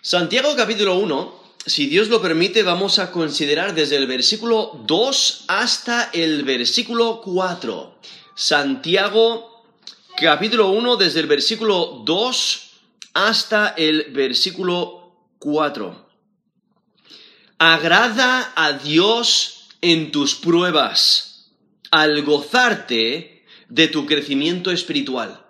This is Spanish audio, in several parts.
Santiago capítulo 1, si Dios lo permite, vamos a considerar desde el versículo 2 hasta el versículo 4. Santiago capítulo 1, desde el versículo 2 hasta el versículo 4. Agrada a Dios en tus pruebas, al gozarte de tu crecimiento espiritual.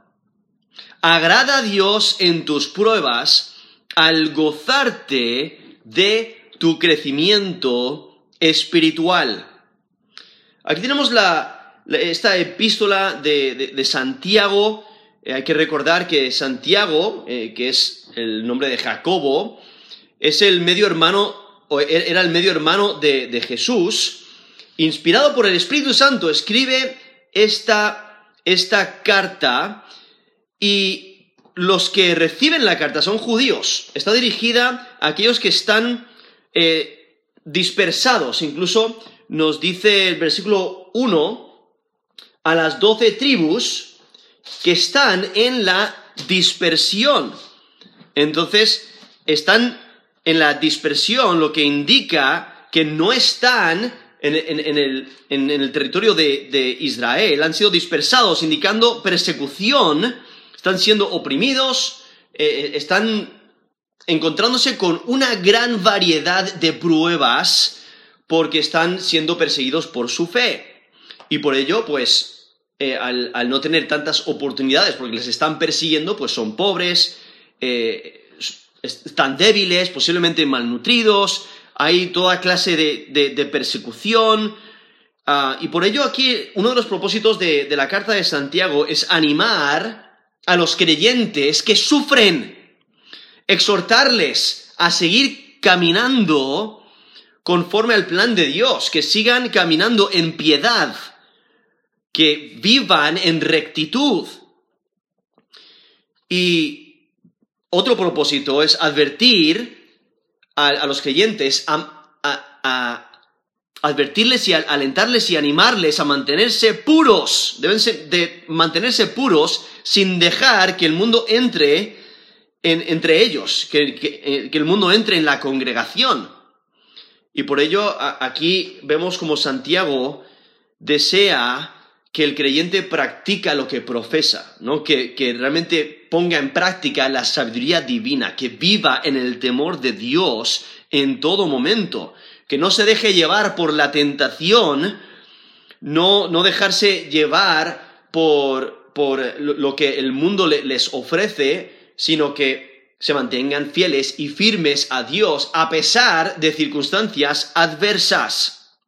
Agrada a Dios en tus pruebas, al gozarte de tu crecimiento espiritual. Aquí tenemos esta epístola de, Santiago. Eh, hay que recordar que Santiago, eh, que es el nombre de Jacobo, es el medio hermano, o er, era el medio hermano de, de Jesús. Inspirado por el Espíritu Santo, escribe esta, esta carta y los que reciben la carta son judíos. Está dirigida a aquellos que están eh, dispersados. Incluso nos dice el versículo 1 a las doce tribus que están en la dispersión. Entonces, están en la dispersión, lo que indica que no están en, el, el, territorio de, de Israel, han sido dispersados, indicando persecución están siendo oprimidos, eh, eh, están encontrándose con una gran variedad de pruebas porque están siendo perseguidos por su fe. Y por ello, pues, eh, al, no tener tantas oportunidades, porque les están persiguiendo, pues son pobres, están débiles, posiblemente malnutridos, hay toda clase de, persecución. Ah, y por ello aquí uno de los propósitos de, de la carta de Santiago es animar a los creyentes que sufren, exhortarles a seguir caminando conforme al plan de Dios, que sigan caminando en piedad, que vivan en rectitud. Y otro propósito es advertir a, los creyentes a advertirles y alentarles y animarles a mantenerse puros, deben de mantenerse puros sin dejar que el mundo entre entre ellos, que, eh, que, el mundo entre en la congregación. Y por ello aquí vemos como Santiago desea que el creyente practica lo que profesa, ¿no? que, que realmente ponga en práctica la sabiduría divina, que viva en el temor de Dios en todo momento que no se deje llevar por la tentación, no, no dejarse llevar por, por, lo que el mundo les ofrece, sino que se mantengan fieles y firmes a Dios a pesar de circunstancias adversas.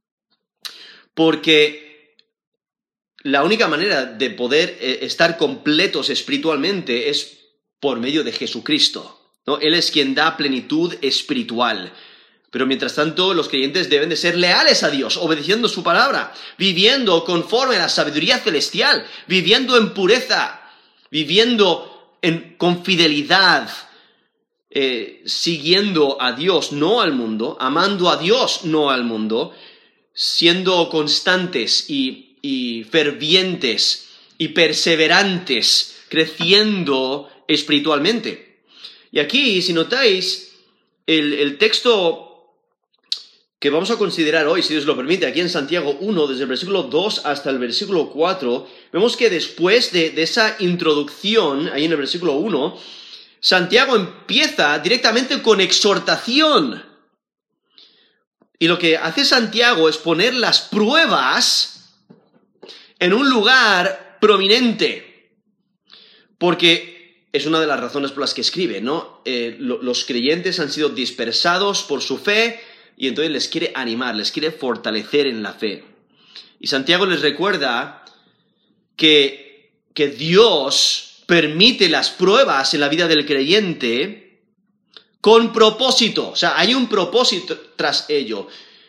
Porque la única manera de poder eh, estar completos espiritualmente es por medio de Jesucristo. ¿no? Él es quien da plenitud espiritual. Pero mientras tanto, los creyentes deben de ser leales a Dios, obedeciendo su palabra, viviendo conforme a la sabiduría celestial, viviendo en pureza, viviendo con fidelidad, eh, siguiendo a Dios, no al mundo, amando a Dios, no al mundo, siendo constantes y, y fervientes y perseverantes, creciendo espiritualmente. Y aquí, si notáis, el, el texto que vamos a considerar hoy, si Dios lo permite, aquí en Santiago 1, desde el versículo 2 hasta el versículo 4, vemos que después de, esa introducción, ahí en el versículo 1, Santiago empieza directamente con exhortación. Y lo que hace Santiago es poner las pruebas en un lugar prominente. Porque es una de las razones por las que escribe, ¿no? Eh, los creyentes han sido dispersados por su fe, y entonces les quiere animar, les quiere fortalecer en la fe. Y Santiago les recuerda que, que Dios permite las pruebas en la vida del creyente con propósito. O sea, hay un propósito tras ello.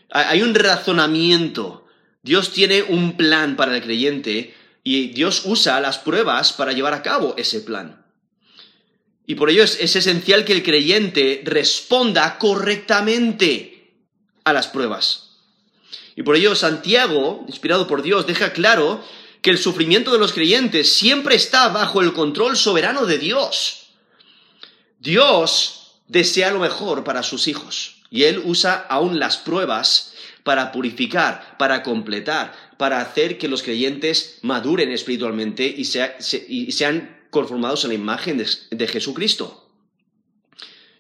Hay un razonamiento. Dios tiene un plan para el creyente y Dios usa las pruebas para llevar a cabo ese plan. Y por ello es, es esencial que el creyente responda correctamente a las pruebas. Y por ello Santiago, inspirado por Dios, deja claro que el sufrimiento de los creyentes siempre está bajo el control soberano de Dios. Dios desea lo mejor para sus hijos. Y Él usa aún las pruebas para purificar, para completar, para hacer que los creyentes maduren espiritualmente y, sean conformados a la imagen de, de Jesucristo.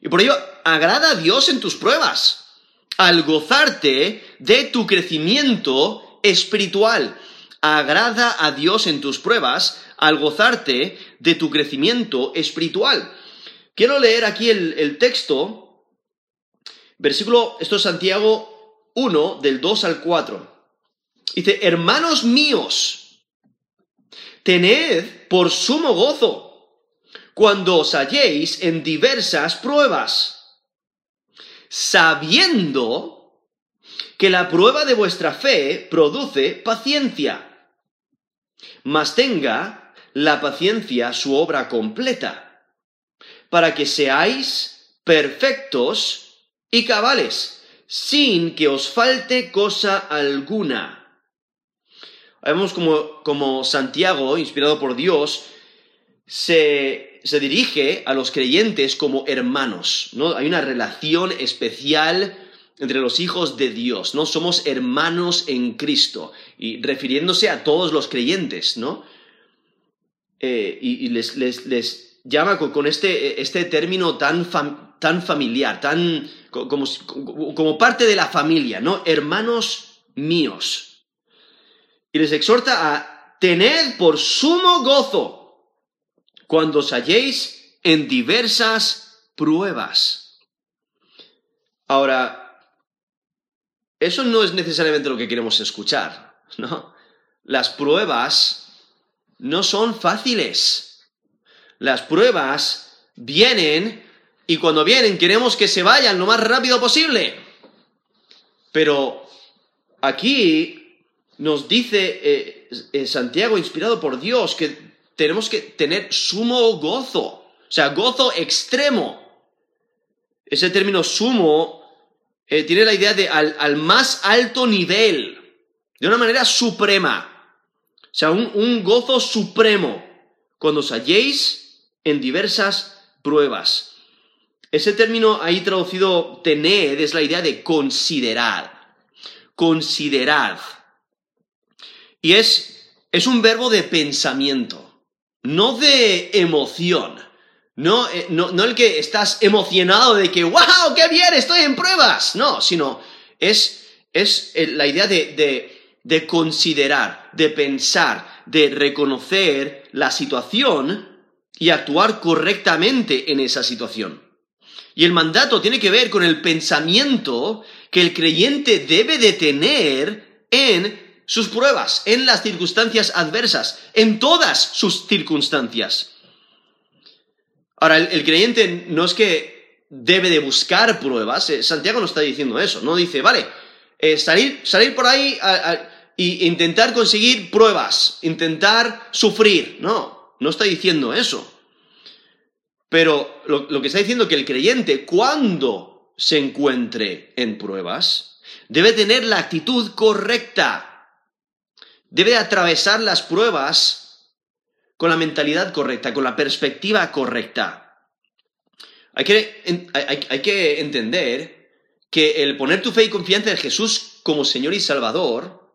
Y por ello, agrada a Dios en tus pruebas, al gozarte de tu crecimiento espiritual. Agrada a Dios en tus pruebas, al gozarte de tu crecimiento espiritual. Quiero leer aquí el, texto, versículo, esto es Santiago 1, del 2 al 4. Dice, hermanos míos, tened por sumo gozo cuando os halléis en diversas pruebas, sabiendo que la prueba de vuestra fe produce paciencia. Mas tenga la paciencia su obra completa para que seáis perfectos y cabales, sin que os falte cosa alguna. Vemos como, como Santiago, inspirado por Dios, se, se, dirige a los creyentes como hermanos, ¿no? Hay una relación especial entre los hijos de Dios, ¿no? Somos hermanos en Cristo, y refiriéndose a todos los creyentes, ¿no? Eh, y, les, llama con este, este término tan, tan familiar, tan como, como, parte de la familia, ¿no? Hermanos míos. Y les exhorta a tener por sumo gozo cuando os halléis en diversas pruebas. Ahora, eso no es necesariamente lo que queremos escuchar, ¿no? Las pruebas no son fáciles. Las pruebas vienen y cuando vienen queremos que se vayan lo más rápido posible. Pero aquí nos dice eh, eh, Santiago, inspirado por Dios, que tenemos que tener sumo gozo, o sea, gozo extremo. Ese término sumo eh, tiene la idea de al, más alto nivel, de una manera suprema. O sea, un, gozo supremo. Cuando os halléis en diversas pruebas. Ese término ahí traducido tener es la idea de considerar. Considerad. Y es, es un verbo de pensamiento, no de emoción. No, eh, no, no, el que estás emocionado de que, wow, qué bien, estoy en pruebas. No, sino es, es la idea de, de, de considerar, de pensar, de reconocer la situación y actuar correctamente en esa situación. Y el mandato tiene que ver con el pensamiento que el creyente debe de tener en sus pruebas, en las circunstancias adversas, en todas sus circunstancias. Ahora, el, creyente no es que debe de buscar pruebas, eh, Santiago no está diciendo eso, no dice, vale, eh, salir, salir por ahí e intentar conseguir pruebas, intentar sufrir, no, no está diciendo eso. Pero lo, que está diciendo es que el creyente, cuando se encuentre en pruebas, debe tener la actitud correcta. Debe atravesar las pruebas con la mentalidad correcta, con la perspectiva correcta. Hay que, hay que entender que el poner tu fe y confianza en Jesús como Señor y Salvador,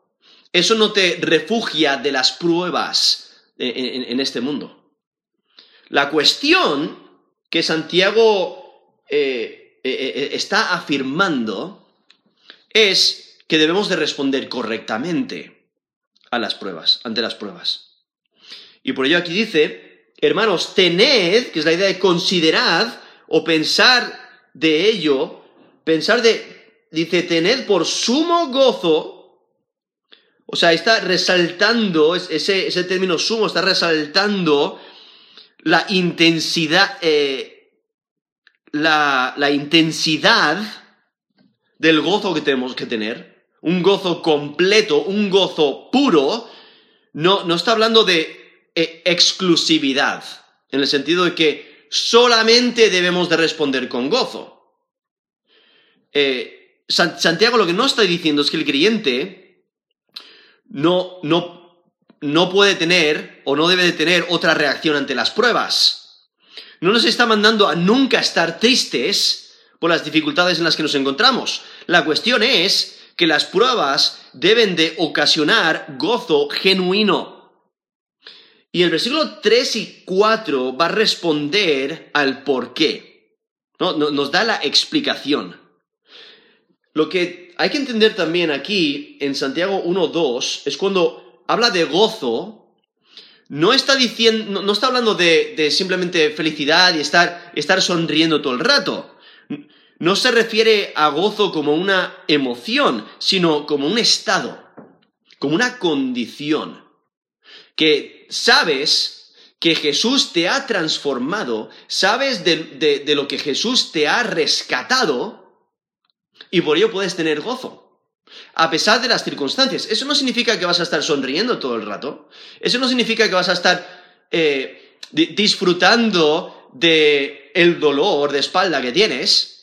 eso no te refugia de las pruebas en, este mundo. La cuestión que Santiago eh, eh, eh, está afirmando es que debemos de responder correctamente a las pruebas, ante las pruebas. Y por ello aquí dice, hermanos, tened, que es la idea de considerad o pensar de ello, pensar de, dice, tened por sumo gozo, o sea, está resaltando, ese, ese término sumo está resaltando la intensidad, eh, la, la intensidad del gozo que tenemos que tener, un gozo completo, un gozo puro, no, no está hablando de eh, exclusividad, en el sentido de que solamente debemos de responder con gozo. Eh, Santiago lo que no está diciendo es que el creyente no, no no puede tener o no debe de tener otra reacción ante las pruebas. No nos está mandando a nunca estar tristes por las dificultades en las que nos encontramos. La cuestión es que las pruebas deben de ocasionar gozo genuino. Y el versículo 3 y 4 va a responder al por qué. Nos da la explicación. Lo que hay que entender también aquí en Santiago 1.2 es cuando habla de gozo, no está diciendo, no, está hablando de, simplemente felicidad y estar, estar sonriendo todo el rato. No se refiere a gozo como una emoción, sino como un estado, como una condición. Que sabes que Jesús te ha transformado, sabes de, de lo que Jesús te ha rescatado, y por ello puedes tener gozo. A pesar de las circunstancias. Eso no significa que vas a estar sonriendo todo el rato. Eso no significa que vas a estar eh, disfrutando de el dolor de espalda que tienes,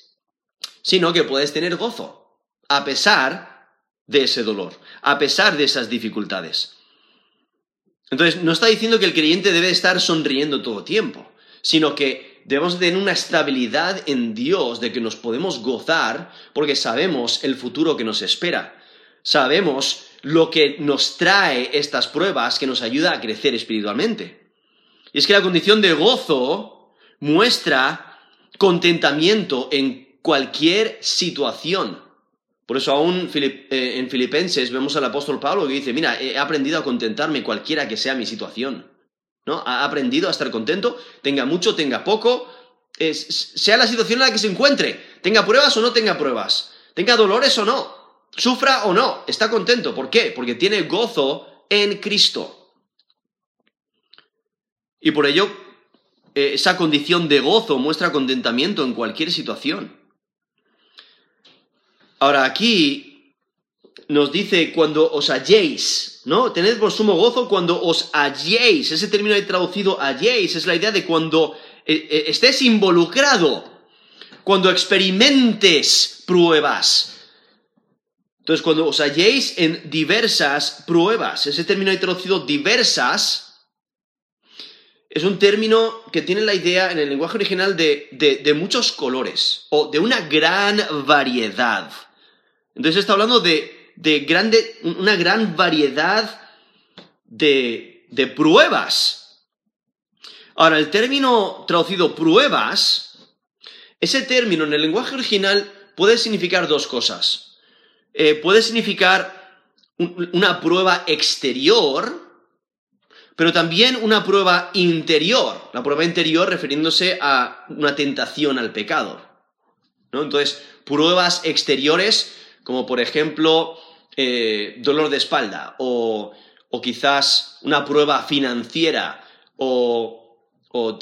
sino que puedes tener gozo, a pesar de ese dolor, a pesar de esas dificultades. Entonces, no está diciendo que el creyente debe estar sonriendo todo tiempo, sino que debemos tener una estabilidad en Dios de que nos podemos gozar porque sabemos el futuro que nos espera. Sabemos lo que nos trae estas pruebas que nos ayuda a crecer espiritualmente. Y es que la condición de gozo muestra contentamiento en cualquier situación. Por eso aún eh, en Filipenses vemos al apóstol Pablo que dice, mira, he aprendido a contentarme cualquiera que sea mi situación. ¿no? Ha aprendido a estar contento, tenga mucho, tenga poco, sea la situación en la que se encuentre, tenga pruebas o no tenga pruebas, tenga dolores o no, sufra o no, está contento. ¿Por qué? Porque tiene gozo en Cristo. Y por ello, eh, esa condición de gozo muestra contentamiento en cualquier situación. Ahora, aquí nos dice cuando os halléis, ¿no? Tened por sumo gozo cuando os halléis. Ese término ahí traducido halléis es la idea de cuando eh, eh, estés involucrado, cuando experimentes pruebas. Entonces, cuando os halléis en diversas pruebas, ese término ahí traducido diversas es un término que tiene la idea en el lenguaje original de, de muchos colores o de una gran variedad. Entonces está hablando de de grande, una gran variedad de, de pruebas. Ahora, el término traducido pruebas, ese término en el lenguaje original puede significar dos cosas. Eh, puede significar una prueba exterior, pero también una prueba interior. La prueba interior refiriéndose a una tentación al pecado. ¿no? Entonces, pruebas exteriores como por ejemplo eh, dolor de espalda o, quizás una prueba financiera o,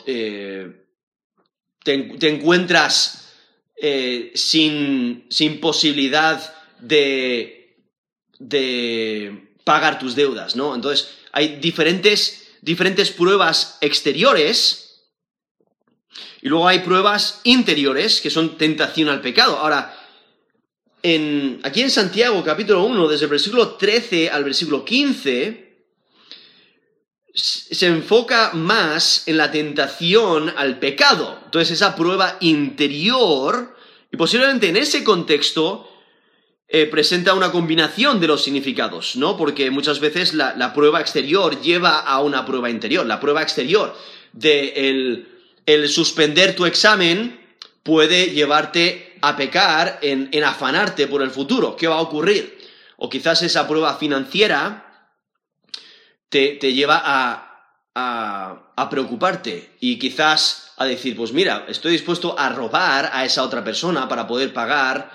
eh, te, encuentras eh, sin, posibilidad de, de, pagar tus deudas, ¿no? Entonces hay diferentes, diferentes pruebas exteriores y luego hay pruebas interiores que son tentación al pecado. Ahora, aquí en Santiago capítulo 1, desde el versículo 13 al versículo 15, se enfoca más en la tentación al pecado. Entonces esa prueba interior, y posiblemente en ese contexto, eh, presenta una combinación de los significados, ¿no? Porque muchas veces la, prueba exterior lleva a una prueba interior. La prueba exterior de el suspender tu examen puede llevarte a pecar en, afanarte por el futuro. ¿Qué va a ocurrir? O quizás esa prueba financiera te, lleva a, a, preocuparte y quizás a decir, pues mira, estoy dispuesto a robar a esa otra persona para poder pagar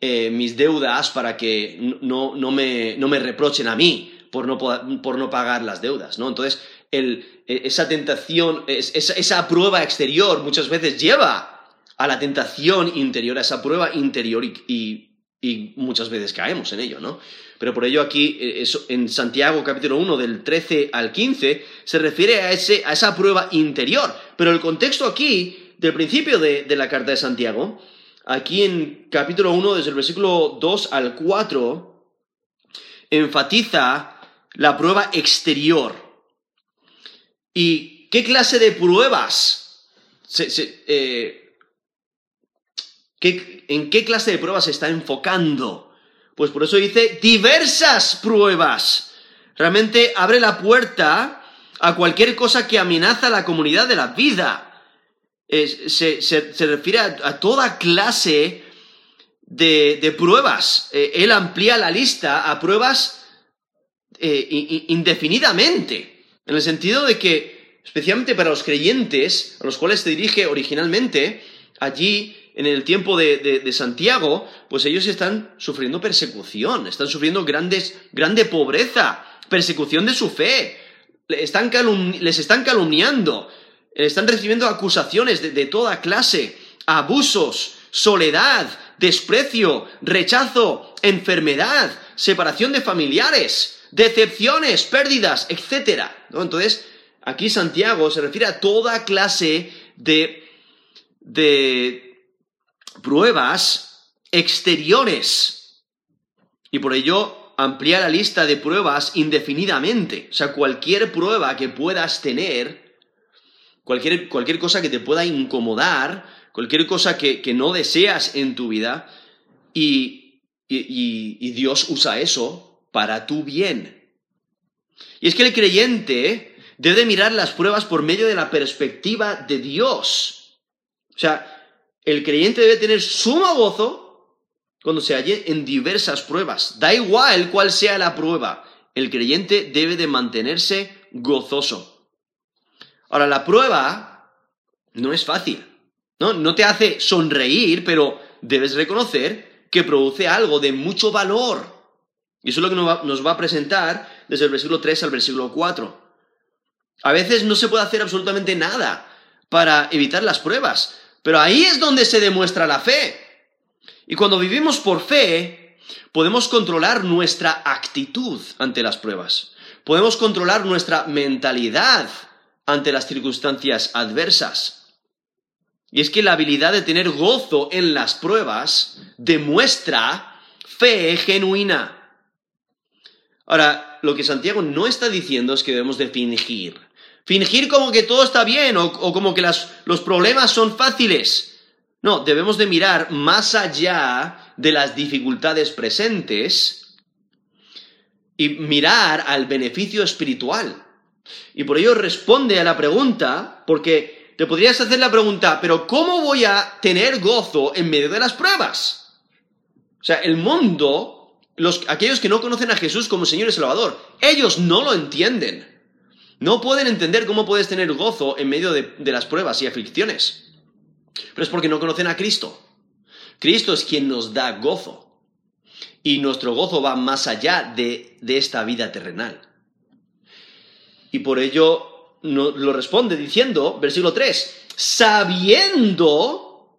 eh, mis deudas para que no, no, me, no, me, reprochen a mí por no, por no pagar las deudas, ¿no? Entonces, el, e, esa tentación, esa, esa prueba exterior muchas veces lleva a la tentación interior, a esa prueba interior y, muchas veces caemos en ello, ¿no? Pero por ello aquí, eh, en Santiago capítulo 1, del 13 al 15, se refiere a, ese, a esa prueba interior. Pero el contexto aquí, del principio de, de la carta de Santiago, aquí en capítulo 1, desde el versículo 2 al 4, enfatiza la prueba exterior. ¿Y qué clase de pruebas eh, ¿En qué clase de pruebas se está enfocando? Pues por eso dice diversas pruebas. Realmente abre la puerta a cualquier cosa que amenaza la comunidad de la vida. se, refiere a, toda clase de, pruebas. Eh, él amplía la lista a pruebas eh, indefinidamente. En el sentido de que, especialmente para los creyentes, a los cuales se dirige originalmente, allí en el tiempo de, Santiago, pues ellos están sufriendo persecución, están sufriendo grandes, grande pobreza, persecución de su fe, les están, calumniando, están recibiendo acusaciones de, de toda clase, abusos, soledad, desprecio, rechazo, enfermedad, separación de familiares, decepciones, pérdidas, etc. Entonces, aquí Santiago se refiere a toda clase de, de, pruebas exteriores. Y por ello amplía la lista de pruebas indefinidamente. O sea, cualquier prueba que puedas tener, cualquier, cualquier cosa que te pueda incomodar, cualquier cosa que, no deseas en tu vida, y, y Dios usa eso para tu bien. Y es que el creyente debe mirar las pruebas por medio de la perspectiva de Dios. O sea, el creyente debe tener sumo gozo cuando se halle en diversas pruebas. Da igual cuál sea la prueba, el creyente debe de mantenerse gozoso. Ahora, la prueba no es fácil, ¿no? No te hace sonreír, pero debes reconocer que produce algo de mucho valor. Y eso es lo que nos va a presentar desde el versículo 3 al versículo 4. A veces no se puede hacer absolutamente nada para evitar las pruebas. Pero ahí es donde se demuestra la fe. Y cuando vivimos por fe, podemos controlar nuestra actitud ante las pruebas. Podemos controlar nuestra mentalidad ante las circunstancias adversas. Y es que la habilidad de tener gozo en las pruebas demuestra fe genuina. Ahora, lo que Santiago no está diciendo es que debemos de fingir. Fingir como que todo está bien o, como que los problemas son fáciles. No, debemos de mirar más allá de las dificultades presentes y mirar al beneficio espiritual. Y por ello responde a la pregunta, porque te podrías hacer la pregunta, pero ¿cómo voy a tener gozo en medio de las pruebas? O sea, el mundo, los, aquellos que no conocen a Jesús como Señor y Salvador, ellos no lo entienden. No pueden entender cómo puedes tener gozo en medio de, las pruebas y aflicciones. Pero es porque no conocen a Cristo. Cristo es quien nos da gozo. Y nuestro gozo va más allá de, esta vida terrenal. Y por ello lo responde diciendo, versículo 3, sabiendo, o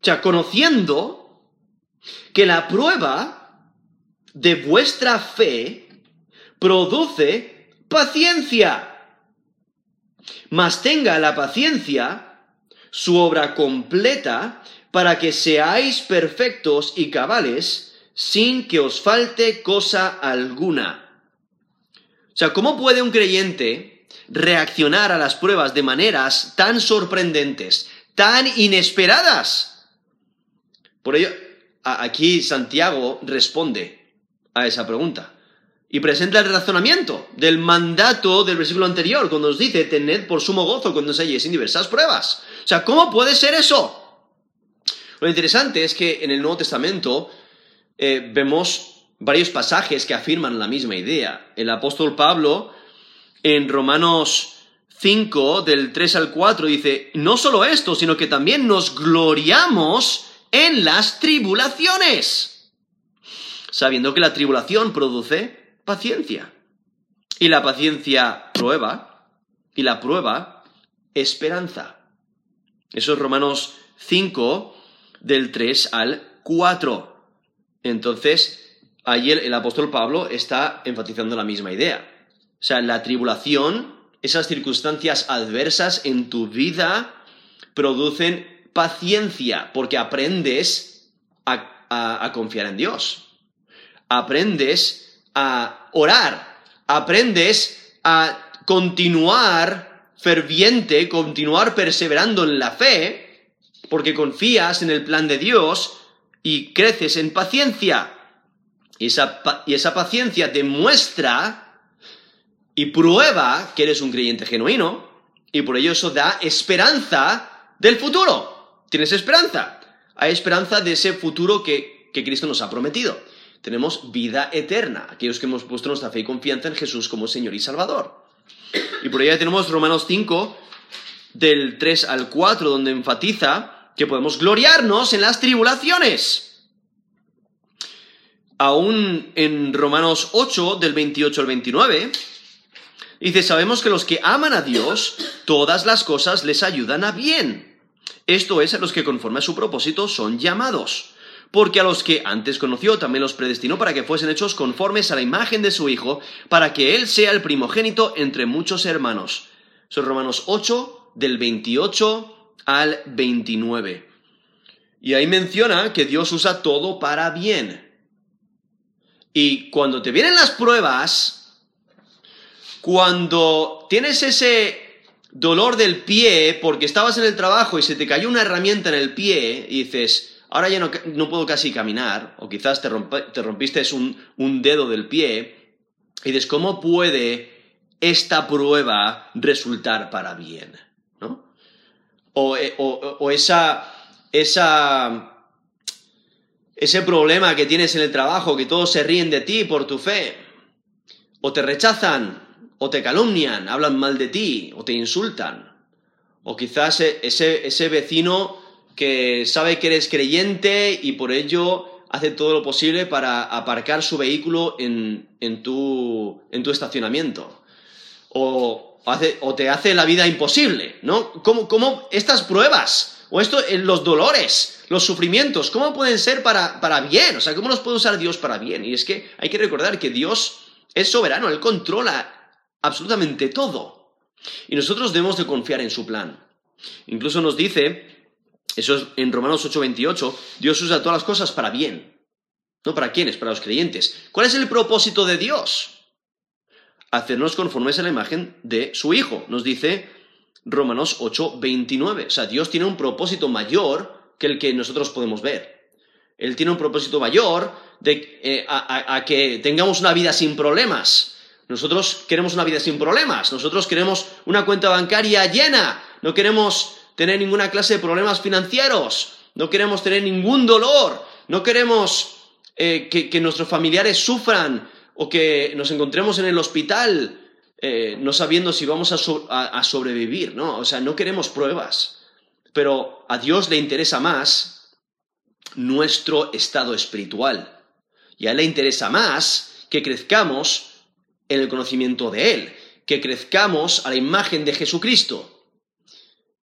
sea, conociendo que la prueba de vuestra fe produce paciencia. Mas tenga la paciencia su obra completa para que seáis perfectos y cabales sin que os falte cosa alguna. O sea, ¿cómo puede un creyente reaccionar a las pruebas de maneras tan sorprendentes, tan inesperadas? Por ello, aquí Santiago responde a esa pregunta y presenta el razonamiento del mandato del versículo anterior, cuando nos dice, tened por sumo gozo cuando os halléis en diversas pruebas. O sea, ¿cómo puede ser eso? Lo interesante es que en el Nuevo Testamento eh, vemos varios pasajes que afirman la misma idea. El apóstol Pablo, en Romanos 5, del 3 al 4, dice, no solo esto, sino que también nos gloriamos en las tribulaciones, sabiendo que la tribulación produce paciencia. Y la paciencia prueba, y la prueba esperanza. Eso es Romanos 5, del 3 al 4. Entonces, ahí el, apóstol Pablo está enfatizando la misma idea. O sea, la tribulación, esas circunstancias adversas en tu vida producen paciencia, porque aprendes a confiar en Dios. Aprendes a orar, aprendes a continuar ferviente, continuar perseverando en la fe, porque confías en el plan de Dios y creces en paciencia. Y esa, y esa paciencia demuestra y prueba que eres un creyente genuino, y por ello eso da esperanza del futuro. Tienes esperanza. Hay esperanza de ese futuro que, que Cristo nos ha prometido. Tenemos vida eterna, aquellos que hemos puesto nuestra fe y confianza en Jesús como Señor y Salvador. Y por ahí tenemos Romanos 5, del 3 al 4, donde enfatiza que podemos gloriarnos en las tribulaciones. Aún en Romanos 8, del 28 al 29, dice, sabemos que los que aman a Dios, todas las cosas les ayudan a bien. Esto es, a los que conforme a su propósito son llamados porque a los que antes conoció también los predestinó para que fuesen hechos conformes a la imagen de su Hijo, para que Él sea el primogénito entre muchos hermanos. Son Romanos 8, del 28 al 29. Y ahí menciona que Dios usa todo para bien. Y cuando te vienen las pruebas, cuando tienes ese dolor del pie porque estabas en el trabajo y se te cayó una herramienta en el pie y dices, ahora ya no, puedo casi caminar, o quizás te, rompiste un, dedo del pie, y dices, ¿cómo puede esta prueba resultar para bien? ¿No? O, eh, esa, esa, ese problema que tienes en el trabajo, que todos se ríen de ti por tu fe, o te rechazan, o te calumnian, hablan mal de ti, o te insultan, o quizás e, ese, ese vecino que sabe que eres creyente y por ello hace todo lo posible para aparcar su vehículo en, tu, estacionamiento. O, te hace la vida imposible, ¿no? ¿Cómo, estas pruebas, o esto, eh, los dolores, los sufrimientos, cómo pueden ser para, para bien? O sea, ¿cómo los puede usar Dios para bien? Y es que hay que recordar que Dios es soberano, Él controla absolutamente todo. Y nosotros debemos de confiar en su plan. Incluso nos dice eso es en Romanos 8:28, Dios usa todas las cosas para bien. ¿No para quiénes? Para los creyentes. ¿Cuál es el propósito de Dios? Hacernos conformes a la imagen de su Hijo, nos dice Romanos 8:29. O sea, Dios tiene un propósito mayor que el que nosotros podemos ver. Él tiene un propósito mayor de, eh, a que tengamos una vida sin problemas. Nosotros queremos una vida sin problemas. Nosotros queremos una cuenta bancaria llena. No queremos tener ninguna clase de problemas financieros, no queremos tener ningún dolor, no queremos eh, que, nuestros familiares sufran o que nos encontremos en el hospital eh, no sabiendo si vamos a, sobrevivir, ¿no? O sea, no queremos pruebas, pero a Dios le interesa más nuestro estado espiritual. Y a Él le interesa más que crezcamos en el conocimiento de Él, que crezcamos a la imagen de Jesucristo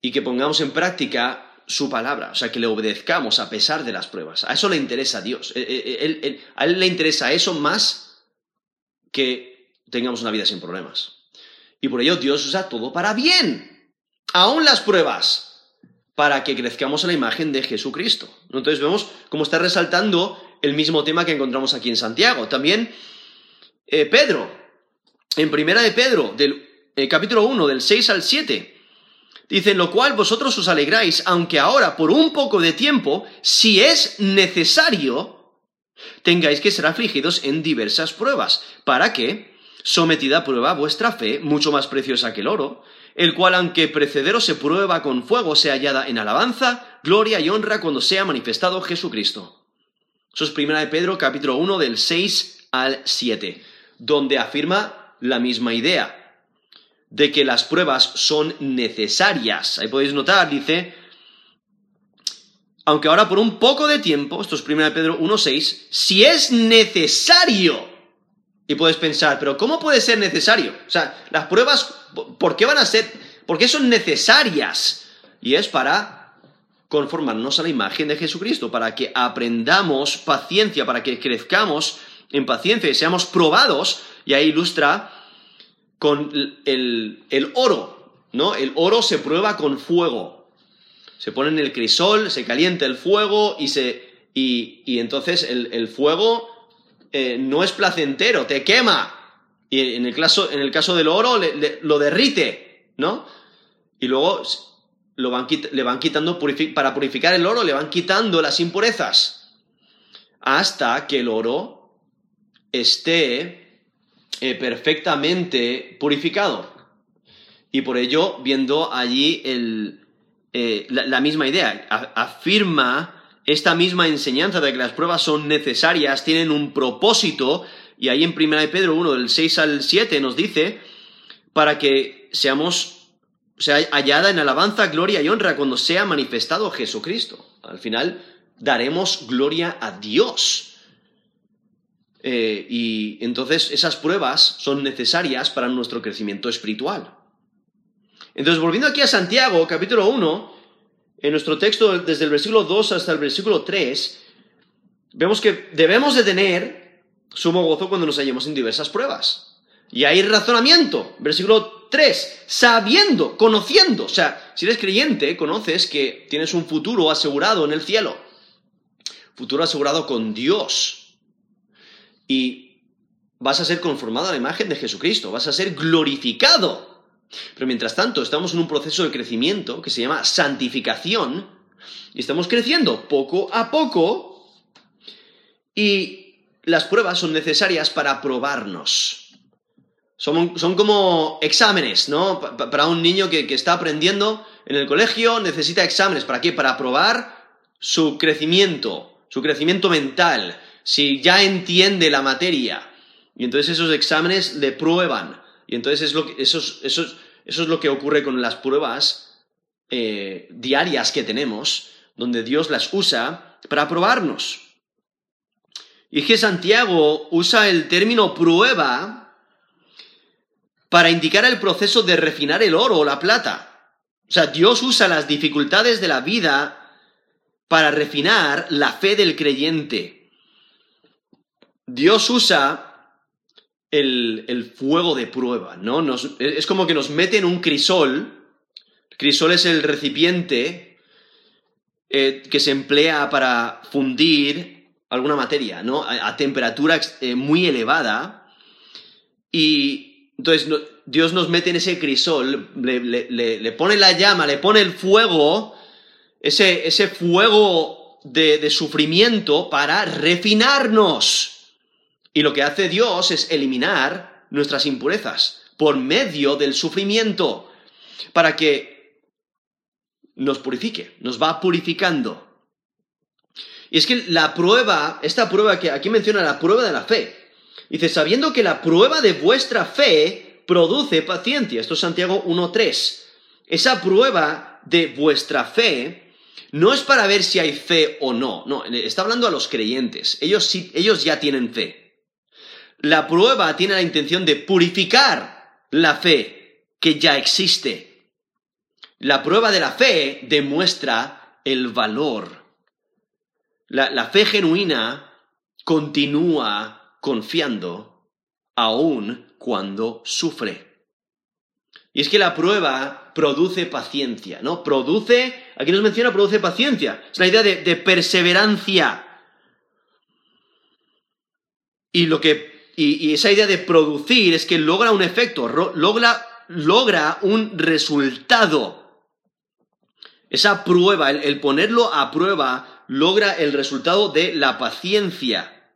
y que pongamos en práctica su palabra, o sea, que le obedezcamos a pesar de las pruebas. A eso le interesa a Dios. Eh, eh, eh, a Él le interesa eso más que tengamos una vida sin problemas. Y por ello Dios usa todo para bien, aún las pruebas, para que crezcamos a la imagen de Jesucristo. Entonces vemos cómo está resaltando el mismo tema que encontramos aquí en Santiago. También Pedro, en primera de Pedro, del capítulo 1, del 6 al 7, Dice, en lo cual vosotros os alegráis, aunque ahora, por un poco de tiempo, si es necesario, tengáis que ser afligidos en diversas pruebas, para que, sometida a prueba vuestra fe, mucho más preciosa que el oro, el cual, aunque precedero se prueba con fuego, sea hallada en alabanza, gloria y honra cuando sea manifestado Jesucristo. Eso es primera de Pedro, capítulo 1, del 6 al 7, donde afirma la misma idea de que las pruebas son necesarias. Ahí podéis notar, dice, aunque ahora por un poco de tiempo, esto es 1 Pedro 1.6, si es necesario, y puedes pensar, pero ¿cómo puede ser necesario? O sea, las pruebas, ¿por qué van a ser, por qué son necesarias? Y es para conformarnos a la imagen de Jesucristo, para que aprendamos paciencia, para que crezcamos en paciencia y seamos probados, y ahí ilustra con el, oro, ¿no? El oro se prueba con fuego. Se pone en el crisol, se calienta el fuego y se. Y, entonces el, fuego eh, no es placentero, te quema. Y en el caso, en el caso del oro lo derrite, ¿no? y luego le van quitando, para purificar el oro, le van quitando las impurezas, hasta que el oro esté eh, perfectamente purificado. Y por ello, viendo allí eh, la, misma idea, afirma esta misma enseñanza de que las pruebas son necesarias, tienen un propósito, y ahí en 1 Pedro 1, del 6 al 7, nos dice, para que seamos, sea hallada en alabanza, gloria y honra cuando sea manifestado Jesucristo. Al final daremos gloria a Dios. Eh, y entonces esas pruebas son necesarias para nuestro crecimiento espiritual. Entonces, volviendo aquí a Santiago, capítulo 1, en nuestro texto desde el versículo 2 hasta el versículo 3, vemos que debemos de tener sumo gozo cuando nos hallemos en diversas pruebas. Y hay razonamiento. Versículo 3, sabiendo, conociendo. O sea, si eres creyente, conoces que tienes un futuro asegurado en el cielo. Futuro asegurado con Dios. Y vas a ser conformado a la imagen de Jesucristo. Vas a ser glorificado. Pero mientras tanto, estamos en un proceso de crecimiento que se llama santificación y estamos creciendo poco a poco y las pruebas son necesarias para probarnos. Son, como exámenes, ¿no? para un niño que, que está aprendiendo en el colegio necesita exámenes. ¿Para qué? Para probar su crecimiento, su crecimiento mental, si ya entiende la materia. Y entonces esos exámenes le prueban y entonces es lo que, eso, es lo que ocurre con las pruebas eh, diarias que tenemos, donde Dios las usa para probarnos. Y es que Santiago usa el término prueba para indicar el proceso de refinar el oro o la plata. O sea, Dios usa las dificultades de la vida para refinar la fe del creyente. Dios usa el, fuego de prueba, ¿no? es como que nos mete en un crisol. crisol es el recipiente eh, que se emplea para fundir alguna materia, ¿no? A, temperatura eh, muy elevada. Y entonces Dios nos mete en ese crisol, le, pone la llama, le pone el fuego, ese, ese fuego de sufrimiento para refinarnos. Y lo que hace Dios es eliminar nuestras impurezas por medio del sufrimiento, para que nos purifique, nos va purificando. Y es que la prueba, esta prueba que aquí menciona la prueba de la fe, dice, sabiendo que la prueba de vuestra fe produce paciencia. Esto es Santiago 1.3. Esa prueba de vuestra fe no es para ver si hay fe o no, no, está hablando a los creyentes. Ellos, sí, ellos ya tienen fe. La prueba tiene la intención de purificar la fe que ya existe. La prueba de la fe demuestra el valor. La, fe genuina continúa confiando aun cuando sufre. Y es que la prueba produce paciencia, ¿no? Produce, aquí nos menciona, produce paciencia. Es la idea de perseverancia. Y lo que y, esa idea de producir es que logra un efecto, logra, logra un resultado. Esa prueba, el, ponerlo a prueba, logra el resultado de la paciencia.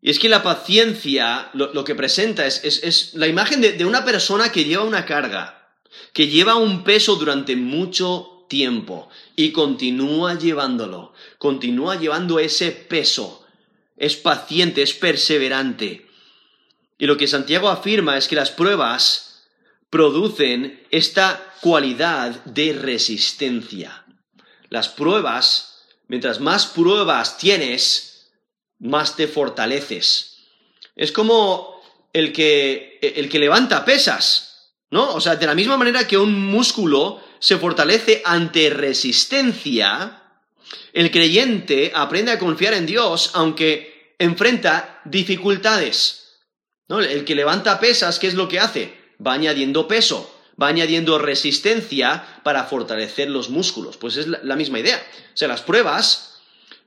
Y es que la paciencia lo, que presenta es, es, la imagen de, de, una persona que lleva una carga, que lleva un peso durante mucho tiempo y continúa llevándolo, continúa llevando ese peso es paciente, es perseverante. Y lo que Santiago afirma es que las pruebas producen esta cualidad de resistencia. Las pruebas, mientras más pruebas tienes, más te fortaleces. Es como el que, el que levanta pesas, ¿no? O sea, de la misma manera que un músculo se fortalece ante resistencia, el creyente aprende a confiar en Dios aunque enfrenta dificultades. El que levanta pesas, ¿qué es lo que hace? Va añadiendo peso, va añadiendo resistencia para fortalecer los músculos. Pues es la, misma idea. O sea, las pruebas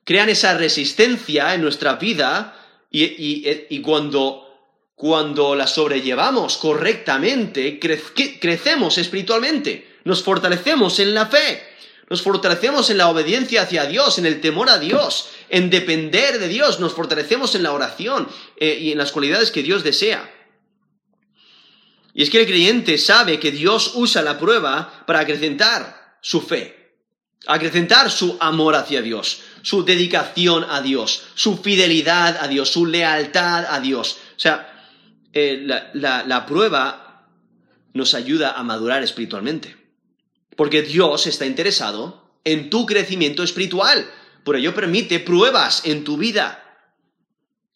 crean esa resistencia en nuestra vida y, cuando, cuando las sobrellevamos correctamente, crecemos espiritualmente. nos fortalecemos en la fe, nos fortalecemos en la obediencia hacia Dios, en el temor a Dios, en depender de Dios, nos fortalecemos en la oración eh, y en las cualidades que Dios desea. Y es que el creyente sabe que Dios usa la prueba para acrecentar su fe, acrecentar su amor hacia Dios, su dedicación a Dios, su fidelidad a Dios, su lealtad a Dios. O sea, eh, la prueba nos ayuda a madurar espiritualmente. Porque Dios está interesado en tu crecimiento espiritual. Por ello permite pruebas en tu vida.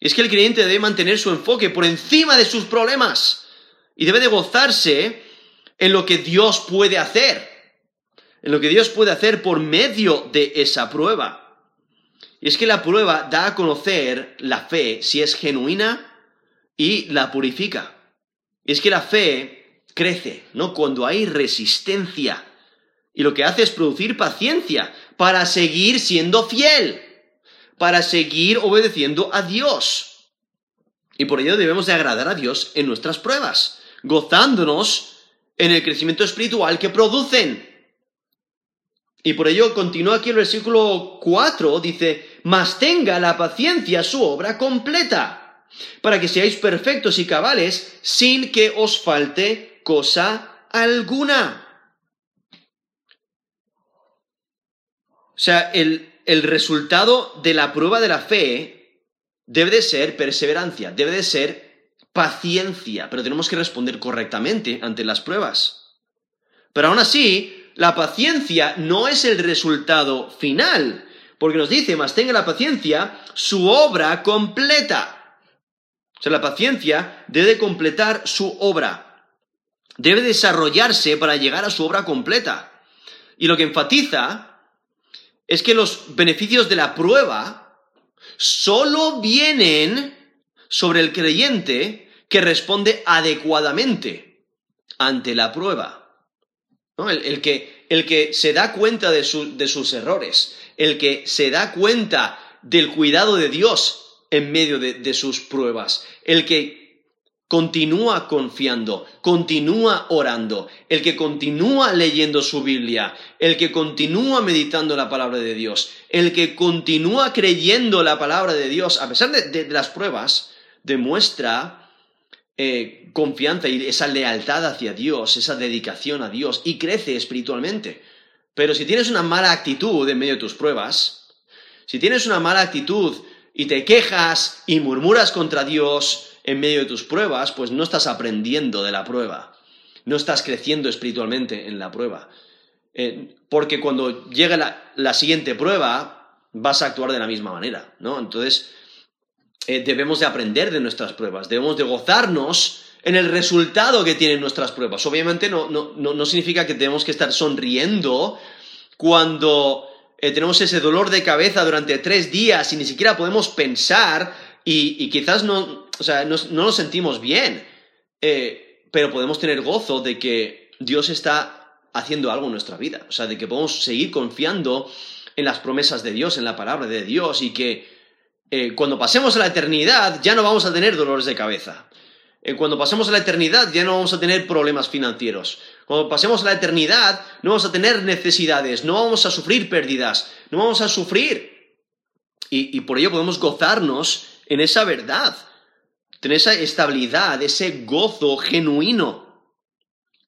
Es que el creyente debe mantener su enfoque por encima de sus problemas. Y debe de gozarse en lo que Dios puede hacer. En lo que Dios puede hacer por medio de esa prueba. Y es que la prueba da a conocer la fe si es genuina y la purifica. Y es que la fe crece, ¿no? Cuando hay resistencia. Y lo que hace es producir paciencia para seguir siendo fiel, para seguir obedeciendo a Dios. Y por ello debemos de agradar a Dios en nuestras pruebas, gozándonos en el crecimiento espiritual que producen. Y por ello continúa aquí el versículo 4, dice, mas tenga la paciencia su obra completa, para que seáis perfectos y cabales sin que os falte cosa alguna. O sea, el, resultado de la prueba de la fe debe de ser perseverancia, debe de ser paciencia, pero tenemos que responder correctamente ante las pruebas. Pero aún así, la paciencia no es el resultado final, porque nos dice, más tenga la paciencia su obra completa. O sea, la paciencia debe completar su obra, debe desarrollarse para llegar a su obra completa. Y lo que enfatiza es que los beneficios de la prueba solo vienen sobre el creyente que responde adecuadamente ante la prueba. El, que, el, que, se da cuenta de, sus errores, el que se da cuenta del cuidado de Dios en medio de sus pruebas, el que continúa confiando, continúa orando, el que continúa leyendo su Biblia, el que continúa meditando la palabra de Dios, el que continúa creyendo la palabra de Dios, a pesar de, las pruebas, demuestra eh, confianza y esa lealtad hacia Dios, esa dedicación a Dios y crece espiritualmente. Pero si tienes una mala actitud en medio de tus pruebas, si tienes una mala actitud y te quejas y murmuras contra Dios, en medio de tus pruebas, pues no estás aprendiendo de la prueba, no estás creciendo espiritualmente en la prueba. Eh, porque cuando llegue la, siguiente prueba, vas a actuar de la misma manera, ¿no? Entonces, eh, debemos de aprender de nuestras pruebas, debemos de gozarnos en el resultado que tienen nuestras pruebas. Obviamente no, no, significa que tenemos que estar sonriendo cuando eh, tenemos ese dolor de cabeza durante tres días y ni siquiera podemos pensar y, quizás no, o sea, no, nos sentimos bien, eh, pero podemos tener gozo de que Dios está haciendo algo en nuestra vida, o sea, de que podemos seguir confiando en las promesas de Dios, en la palabra de Dios y que eh, cuando pasemos a la eternidad ya no vamos a tener dolores de cabeza. Eh, cuando pasemos a la eternidad ya no vamos a tener problemas financieros. Cuando pasemos a la eternidad no vamos a tener necesidades, no vamos a sufrir pérdidas, no vamos a sufrir. y por ello podemos gozarnos en esa verdad, tener esa estabilidad, ese gozo genuino,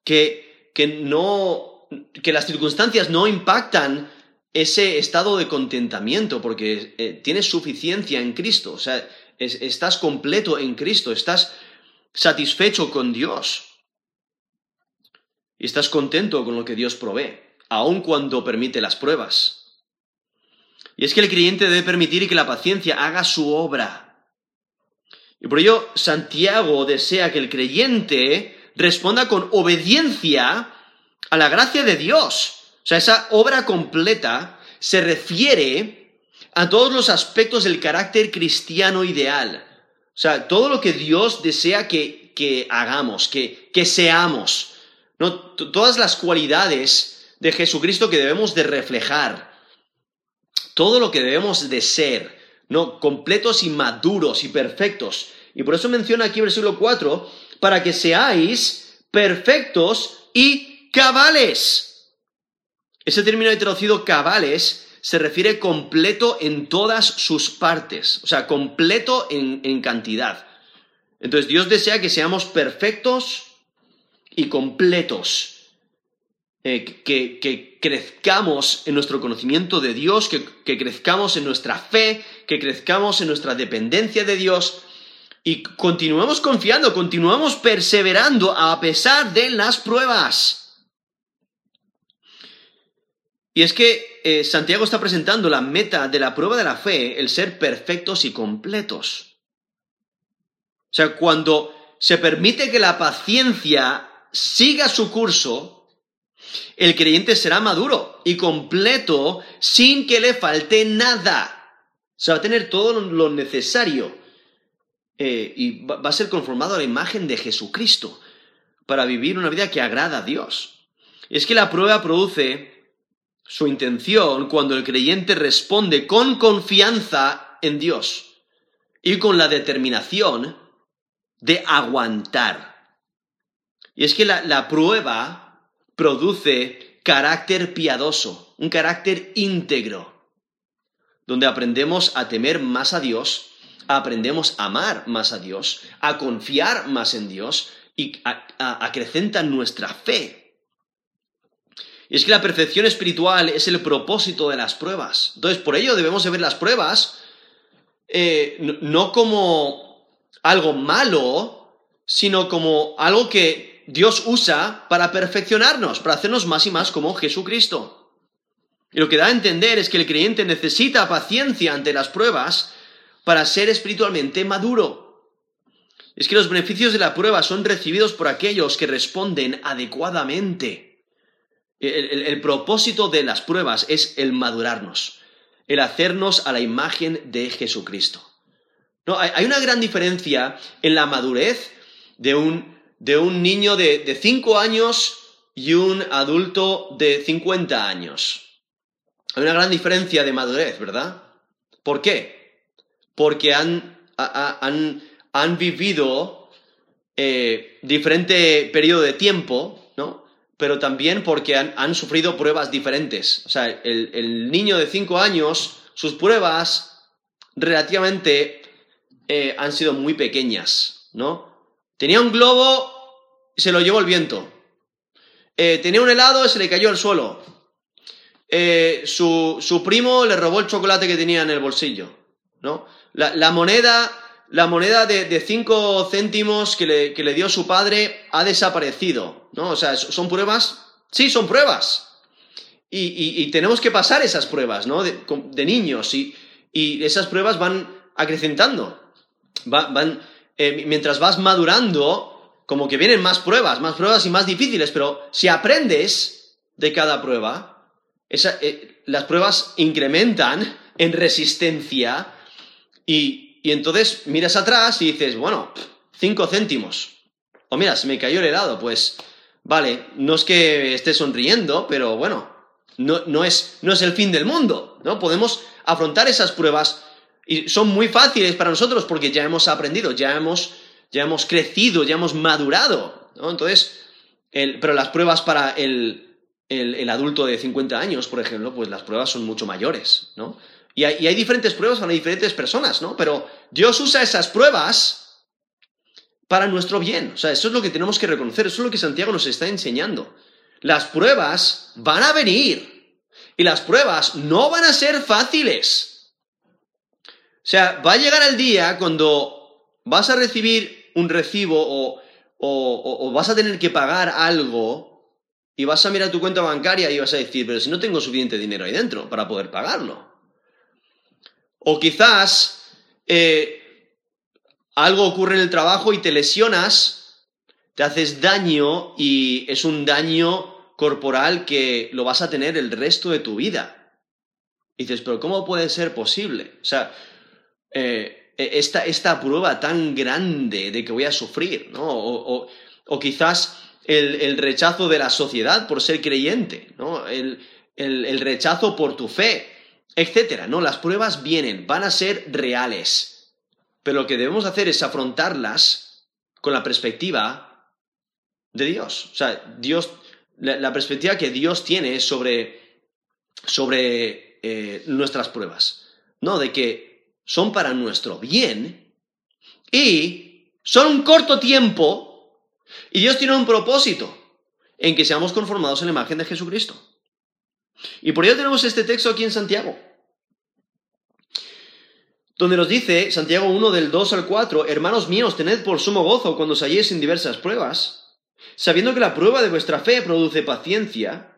que, que no, que las circunstancias no impactan ese estado de contentamiento, porque eh, tienes suficiencia en Cristo, o sea, estás completo en Cristo, estás satisfecho con Dios. Y estás contento con lo que Dios provee, aun cuando permite las pruebas. Y es que el creyente debe permitir que la paciencia haga su obra. Y por ello Santiago desea que el creyente responda con obediencia a la gracia de Dios. O sea, esa obra completa se refiere a todos los aspectos del carácter cristiano ideal. O sea, todo lo que Dios desea que, que hagamos, que, que seamos. ¿no? Todas las cualidades de Jesucristo que debemos de reflejar. Todo lo que debemos de ser. ¿No? Completos y maduros y perfectos. Y por eso menciona aquí versículo 4, para que seáis perfectos y cabales. Ese término traducido cabales se refiere completo en todas sus partes, o sea, completo en, cantidad. Entonces Dios desea que seamos perfectos y completos, eh, que, crezcamos en nuestro conocimiento de Dios, que, que crezcamos en nuestra fe, que crezcamos en nuestra dependencia de Dios y continuemos confiando, continuemos perseverando a pesar de las pruebas. Y es que eh, Santiago está presentando la meta de la prueba de la fe, el ser perfectos y completos. O sea, cuando se permite que la paciencia siga su curso, el creyente será maduro y completo sin que le falte nada. O sea, va a tener todo lo necesario eh, y va a ser conformado a la imagen de Jesucristo para vivir una vida que agrada a Dios. Es que la prueba produce su intención cuando el creyente responde con confianza en Dios y con la determinación de aguantar. Y es que la, prueba produce carácter piadoso, un carácter íntegro, donde aprendemos a temer más a Dios, aprendemos a amar más a Dios, a confiar más en Dios y acrecentan nuestra fe y es que la perfección espiritual es el propósito de las pruebas. Entonces, por ello debemos de ver las pruebas eh, no como algo malo, sino como algo que Dios usa para perfeccionarnos, para hacernos más y más como Jesucristo. Y lo que da a entender es que el creyente necesita paciencia ante las pruebas para ser espiritualmente maduro. Es que los beneficios de la prueba son recibidos por aquellos que responden adecuadamente. El, propósito de las pruebas es el madurarnos, el hacernos a la imagen de Jesucristo. Hay, una gran diferencia en la madurez de un, de un niño de 5 años y un adulto de 50 años. Hay una gran diferencia de madurez, ¿verdad? ¿Por qué? Porque han, han, han vivido eh, diferente periodo de tiempo, ¿no? pero también porque han, sufrido pruebas diferentes. O sea, el, niño de 5 años, sus pruebas relativamente eh, han sido muy pequeñas, ¿no? Tenía un globo y se lo llevó el viento. Eh, tenía un helado y se le cayó al suelo. Eh, su, primo le robó el chocolate que tenía en el bolsillo, ¿no? La, moneda, la moneda de 5 céntimos que le, que le dio su padre ha desaparecido. ¿no? O sea, ¿son pruebas? Sí, son pruebas. Y, tenemos que pasar esas pruebas, ¿no? De, niños y, esas pruebas van acrecentando. van, eh, mientras vas madurando, como que vienen más pruebas, más pruebas y más difíciles, pero si aprendes de cada prueba, eh, las pruebas incrementan en resistencia y, y entonces miras atrás y dices, bueno, cinco céntimos. O mira, se me cayó el helado, pues vale, no es que esté sonriendo, pero bueno, no, es, no es el fin del mundo, ¿no? Podemos afrontar esas pruebas y son muy fáciles para nosotros porque ya hemos aprendido, ya hemos, ya hemos crecido, ya hemos madurado, ¿no? Entonces, pero las pruebas para el, el, adulto de 50 años, por ejemplo, pues las pruebas son mucho mayores, ¿no? Y hay, diferentes pruebas para diferentes personas, ¿no? Pero Dios usa esas pruebas para nuestro bien. O sea, eso es lo que tenemos que reconocer, eso es lo que Santiago nos está enseñando. Las pruebas van a venir y las pruebas no van a ser fáciles. O sea, va a llegar el día cuando vas a recibir un recibo o, vas a tener que pagar algo y vas a mirar tu cuenta bancaria y vas a decir, pero si no tengo suficiente dinero ahí dentro para poder pagarlo. O quizás eh, algo ocurre en el trabajo y te lesionas, te haces daño y es un daño corporal que lo vas a tener el resto de tu vida. Y dices, pero ¿cómo puede ser posible? O sea, eh, e, esta, esta, prueba tan grande de que voy a sufrir, ¿no? O, quizás el, rechazo de la sociedad por ser creyente, ¿no? El, el rechazo por tu fe, etcétera, ¿no? Las pruebas vienen, van a ser reales pero lo que debemos hacer es afrontarlas con la perspectiva de Dios. O sea, Dios, la, perspectiva que Dios tiene sobre sobre eh, nuestras pruebas. No, de que son para nuestro bien y son un corto tiempo y Dios tiene un propósito en que seamos conformados en la imagen de Jesucristo. Y por ello tenemos este texto aquí en Santiago, donde nos dice, Santiago 1 del 2 al 4, Hermanos míos, tened por sumo gozo cuando os halléis en diversas pruebas, sabiendo que la prueba de vuestra fe produce paciencia,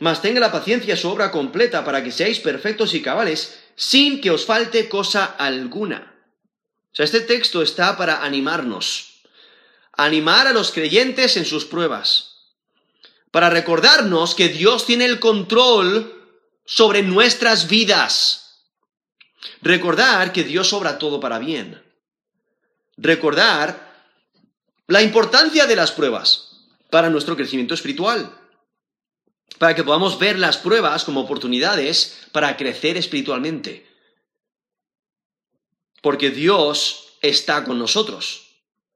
mas tenga la paciencia su obra completa para que seáis perfectos y cabales, sin que os falte cosa alguna. O sea, este texto está para animarnos, animar a los creyentes en sus pruebas para recordarnos que Dios tiene el control sobre nuestras vidas. Recordar que Dios obra todo para bien. Recordar la importancia de las pruebas para nuestro crecimiento espiritual. Para que podamos ver las pruebas como oportunidades para crecer espiritualmente. Porque Dios está con nosotros.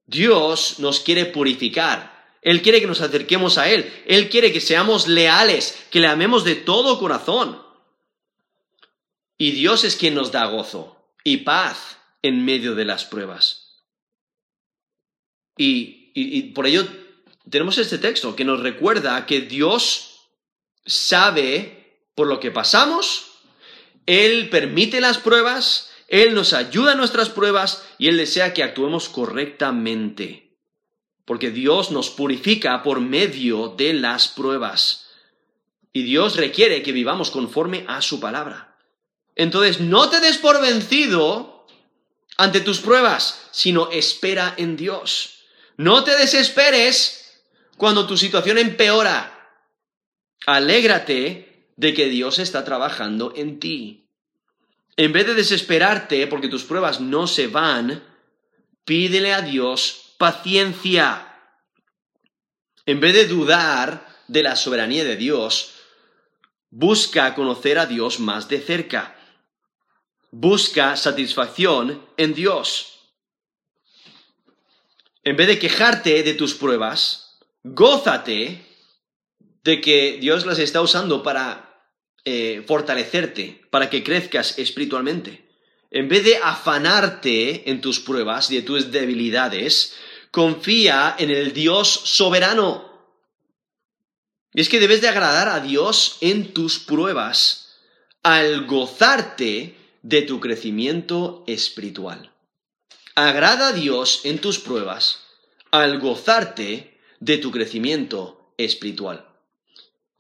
Dios nos quiere purificar. Él quiere que nos acerquemos a Él. Él quiere que seamos leales, que le amemos de todo corazón. Y Dios es quien nos da gozo y paz en medio de las pruebas. Y, por ello tenemos este texto que nos recuerda que Dios sabe por lo que pasamos, Él permite las pruebas, Él nos ayuda en nuestras pruebas y Él desea que actuemos correctamente porque Dios nos purifica por medio de las pruebas. Y Dios requiere que vivamos conforme a su palabra. Entonces, no te des por vencido ante tus pruebas, sino espera en Dios. No te desesperes cuando tu situación empeora. Alégrate de que Dios está trabajando en ti. En vez de desesperarte porque tus pruebas no se van, pídele a Dios paciencia. En vez de dudar de la soberanía de Dios, busca conocer a Dios más de cerca. Busca satisfacción en Dios. En vez de quejarte de tus pruebas, gózate de que Dios las está usando para eh, fortalecerte, para que crezcas espiritualmente. En vez de afanarte en tus pruebas y de tus debilidades, confía en el Dios soberano. Y es que debes de agradar a Dios en tus pruebas al gozarte de tu crecimiento espiritual. Agrada a Dios en tus pruebas al gozarte de tu crecimiento espiritual.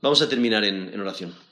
Vamos a terminar en, en oración.